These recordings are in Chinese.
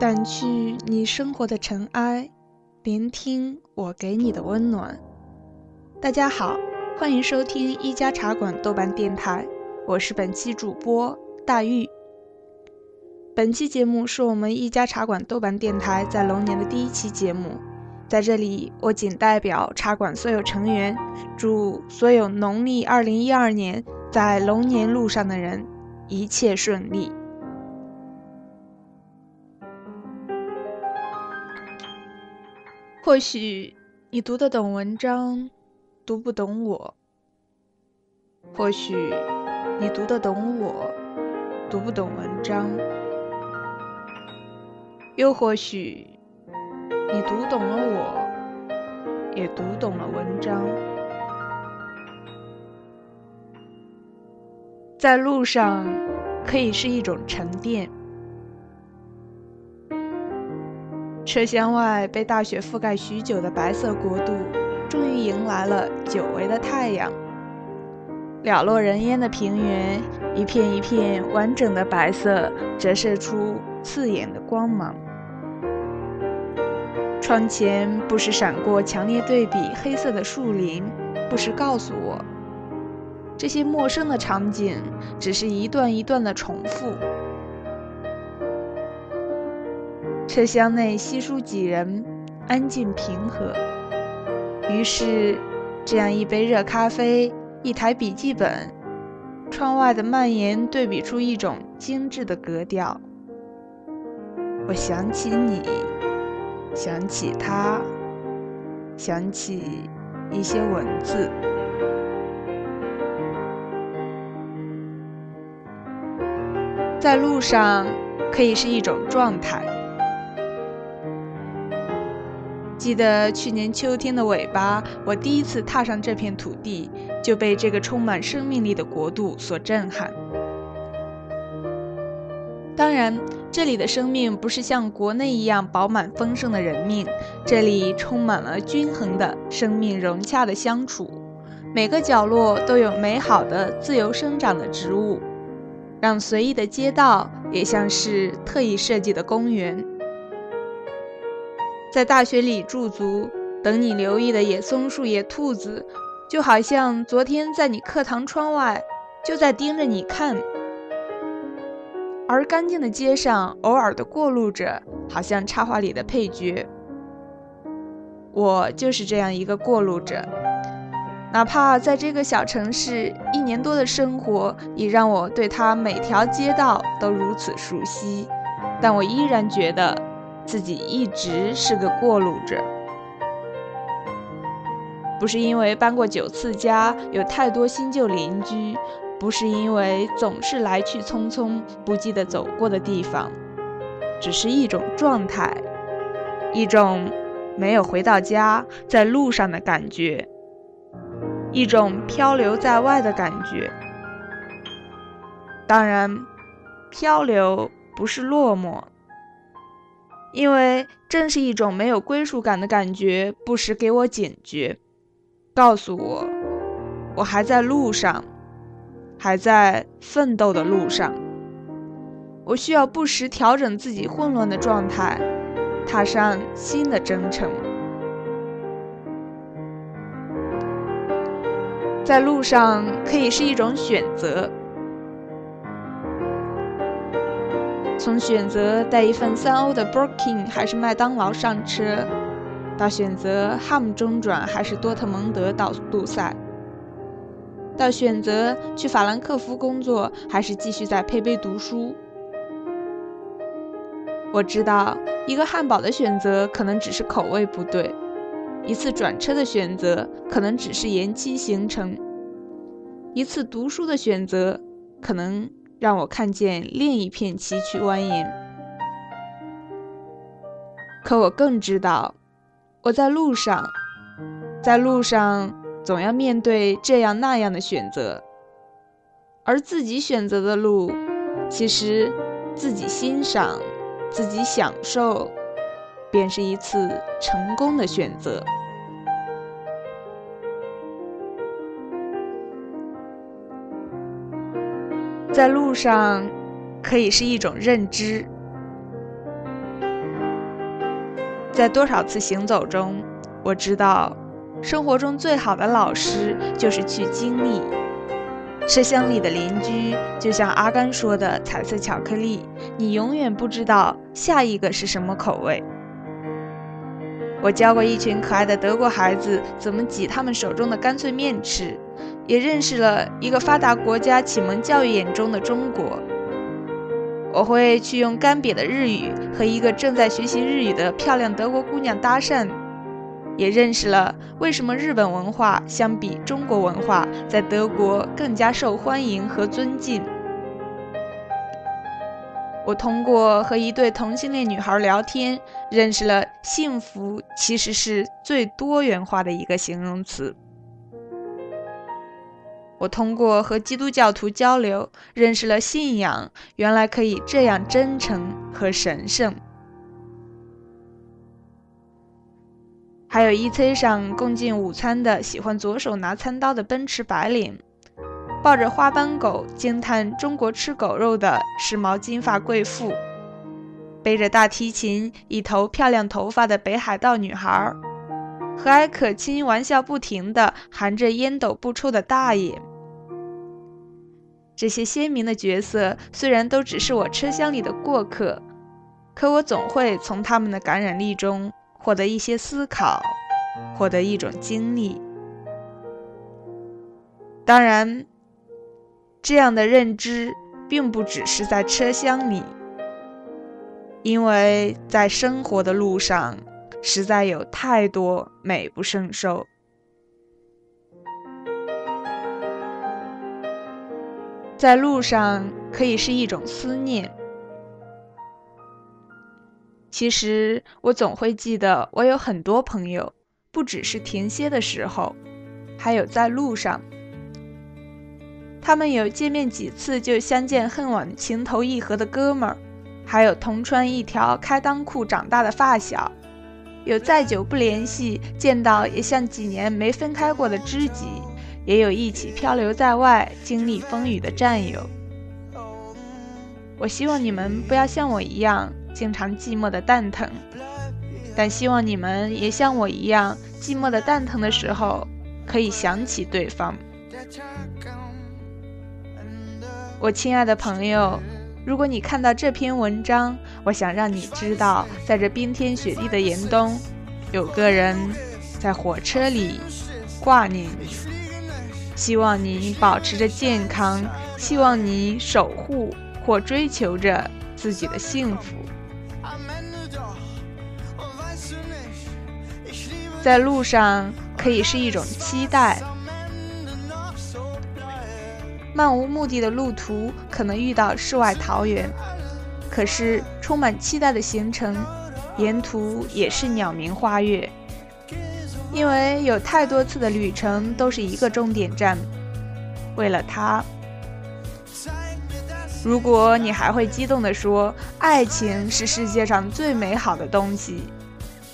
掸去你生活的尘埃，聆听我给你的温暖。大家好，欢迎收听一家茶馆豆瓣电台，我是本期主播大玉。本期节目是我们一家茶馆豆瓣电台在龙年的第一期节目，在这里，我仅代表茶馆所有成员，祝所有农历二零一二年在龙年路上的人一切顺利。或许你读得懂文章，读不懂我；或许你读得懂我，读不懂文章；又或许你读懂了我，也读懂了文章。在路上，可以是一种沉淀。车厢外被大雪覆盖许久的白色国度，终于迎来了久违的太阳。寥落人烟的平原，一片一片完整的白色，折射出刺眼的光芒。窗前不时闪过强烈对比，黑色的树林，不时告诉我，这些陌生的场景，只是一段一段的重复。车厢内稀疏几人，安静平和。于是，这样一杯热咖啡，一台笔记本，窗外的蔓延对比出一种精致的格调。我想起你，想起他，想起一些文字。在路上，可以是一种状态。记得去年秋天的尾巴，我第一次踏上这片土地，就被这个充满生命力的国度所震撼。当然，这里的生命不是像国内一样饱满丰盛的人命，这里充满了均衡的生命融洽的相处，每个角落都有美好的自由生长的植物，让随意的街道也像是特意设计的公园。在大雪里驻足，等你留意的野松树、野兔子，就好像昨天在你课堂窗外，就在盯着你看；而干净的街上，偶尔的过路者，好像插画里的配角。我就是这样一个过路者，哪怕在这个小城市一年多的生活，已让我对它每条街道都如此熟悉，但我依然觉得。自己一直是个过路者，不是因为搬过九次家，有太多新旧邻居，不是因为总是来去匆匆，不记得走过的地方，只是一种状态，一种没有回到家，在路上的感觉，一种漂流在外的感觉。当然，漂流不是落寞。因为正是一种没有归属感的感觉，不时给我警觉，告诉我，我还在路上，还在奋斗的路上。我需要不时调整自己混乱的状态，踏上新的征程。在路上可以是一种选择。从选择带一份三欧的 Birkin 还是麦当劳上车，到选择哈姆中转还是多特蒙德到杜塞，到选择去法兰克福工作还是继续在佩贝读书。我知道，一个汉堡的选择可能只是口味不对，一次转车的选择可能只是延期行程，一次读书的选择可能。让我看见另一片崎岖蜿蜒，可我更知道，我在路上，在路上总要面对这样那样的选择，而自己选择的路，其实自己欣赏、自己享受，便是一次成功的选择。在路上，可以是一种认知。在多少次行走中，我知道，生活中最好的老师就是去经历。车厢里的邻居，就像阿甘说的“彩色巧克力”，你永远不知道下一个是什么口味。我教过一群可爱的德国孩子怎么挤他们手中的干脆面吃，也认识了一个发达国家启蒙教育眼中的中国。我会去用干瘪的日语和一个正在学习日语的漂亮德国姑娘搭讪，也认识了为什么日本文化相比中国文化在德国更加受欢迎和尊敬。我通过和一对同性恋女孩聊天，认识了幸福其实是最多元化的一个形容词。我通过和基督教徒交流，认识了信仰原来可以这样真诚和神圣。还有 E C 上共进午餐的喜欢左手拿餐刀的奔驰白领，抱着花斑狗惊叹中国吃狗肉的时髦金发贵妇，背着大提琴一头漂亮头发的北海道女孩，和蔼可亲玩笑不停的含着烟斗不抽的大爷。这些鲜明的角色虽然都只是我车厢里的过客，可我总会从他们的感染力中获得一些思考，获得一种经历。当然，这样的认知并不只是在车厢里，因为在生活的路上，实在有太多美不胜收。在路上可以是一种思念。其实我总会记得，我有很多朋友，不只是停歇的时候，还有在路上。他们有见面几次就相见恨晚、情投意合的哥们儿，还有同穿一条开裆裤长大的发小，有再久不联系，见到也像几年没分开过的知己。也有一起漂流在外、经历风雨的战友。我希望你们不要像我一样经常寂寞的蛋疼，但希望你们也像我一样，寂寞的蛋疼的时候可以想起对方。我亲爱的朋友，如果你看到这篇文章，我想让你知道，在这冰天雪地的严冬，有个人在火车里挂念你。希望你保持着健康，希望你守护或追求着自己的幸福。在路上可以是一种期待，漫无目的的路途可能遇到世外桃源，可是充满期待的行程，沿途也是鸟鸣花月。因为有太多次的旅程都是一个终点站，为了他。如果你还会激动地说爱情是世界上最美好的东西，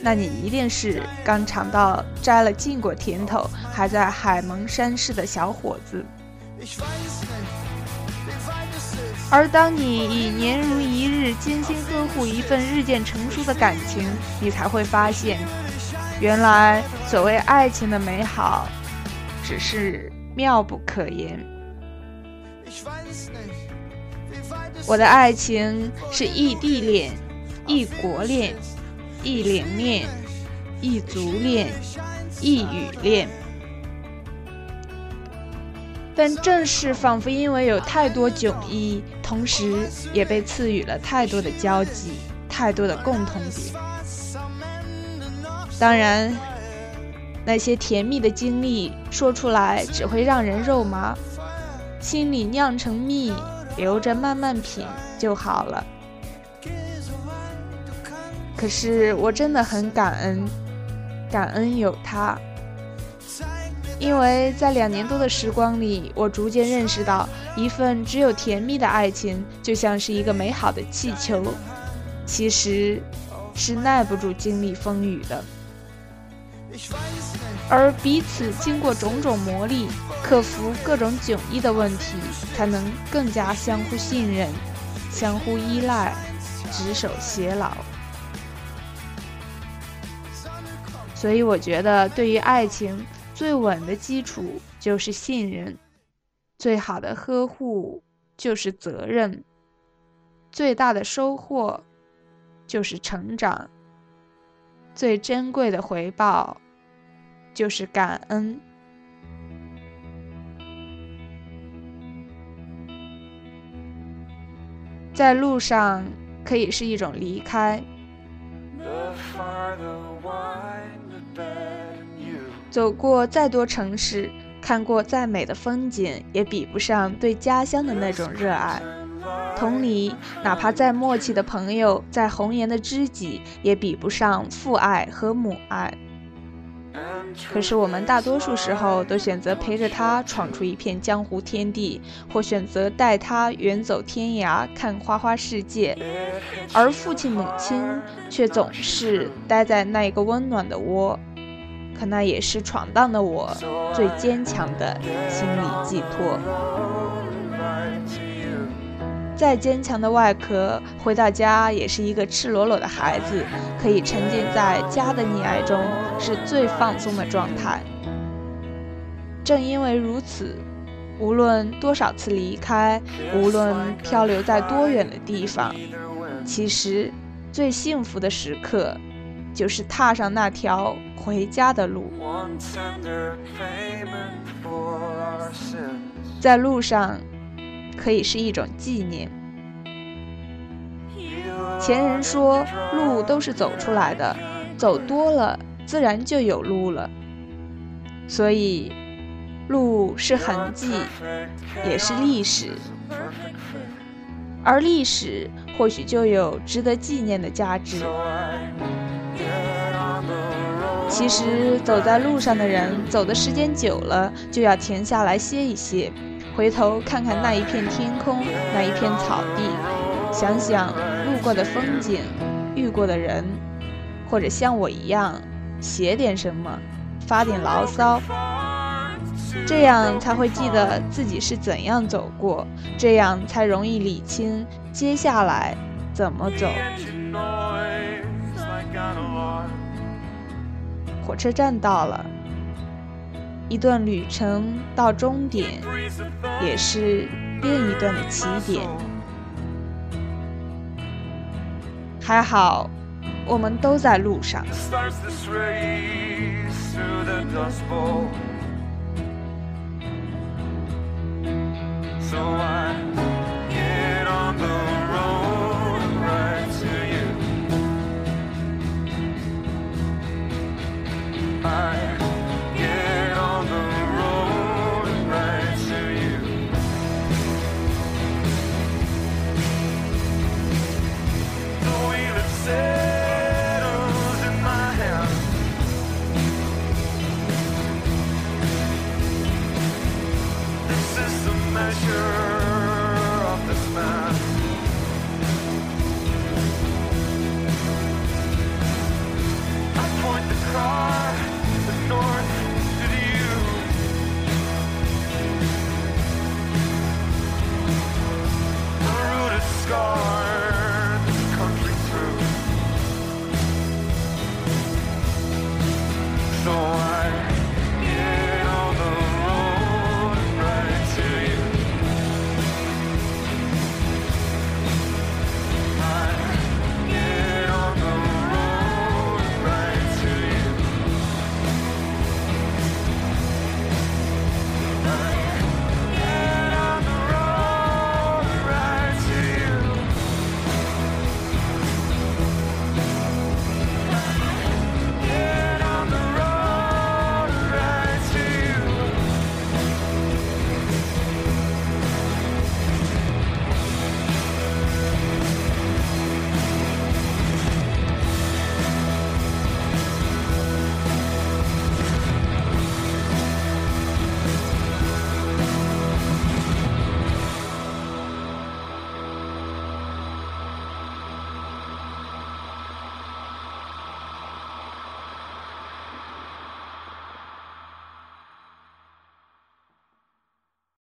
那你一定是刚尝到摘了禁果甜头，还在海蒙山市的小伙子。而当你以年如一日精心呵护一份日渐成熟的感情，你才会发现。原来，所谓爱情的美好，只是妙不可言。我的爱情是异地恋、异国恋、异龄恋、异族恋、异语恋。但正是仿佛因为有太多迥异，同时也被赐予了太多的交集、太多的共同点。当然，那些甜蜜的经历说出来只会让人肉麻，心里酿成蜜，留着慢慢品就好了。可是我真的很感恩，感恩有他，因为在两年多的时光里，我逐渐认识到，一份只有甜蜜的爱情，就像是一个美好的气球，其实是耐不住经历风雨的。而彼此经过种种磨砺，克服各种迥异的问题，才能更加相互信任、相互依赖、执手偕老。所以我觉得，对于爱情最稳的基础就是信任，最好的呵护就是责任，最大的收获就是成长，最珍贵的回报就是感恩。在路上，可以是一种离开。走过再多城市，看过再美的风景，也比不上对家乡的那种热爱。同理，哪怕再默契的朋友，再红颜的知己，也比不上父爱和母爱。可是我们大多数时候都选择陪着他闯出一片江湖天地，或选择带他远走天涯看花花世界，而父亲母亲却总是待在那一个温暖的窝，可那也是闯荡的我最坚强的心理寄托。再坚强的外壳，回到家也是一个赤裸裸的孩子，可以沉浸在家的溺爱中，是最放松的状态。正因为如此，无论多少次离开，无论漂流在多远的地方，其实最幸福的时刻，就是踏上那条回家的路。在路上。可以是一种纪念。前人说，路都是走出来的，走多了，自然就有路了。所以，路是痕迹，也是历史，而历史或许就有值得纪念的价值。其实，走在路上的人，走的时间久了，就要停下来歇一歇。回头看看那一片天空，那一片草地，想想路过的风景，遇过的人，或者像我一样写点什么，发点牢骚，这样才会记得自己是怎样走过，这样才容易理清接下来怎么走。火车站到了。一段旅程到终点，也是另一段的起点。还好，我们都在路上。measure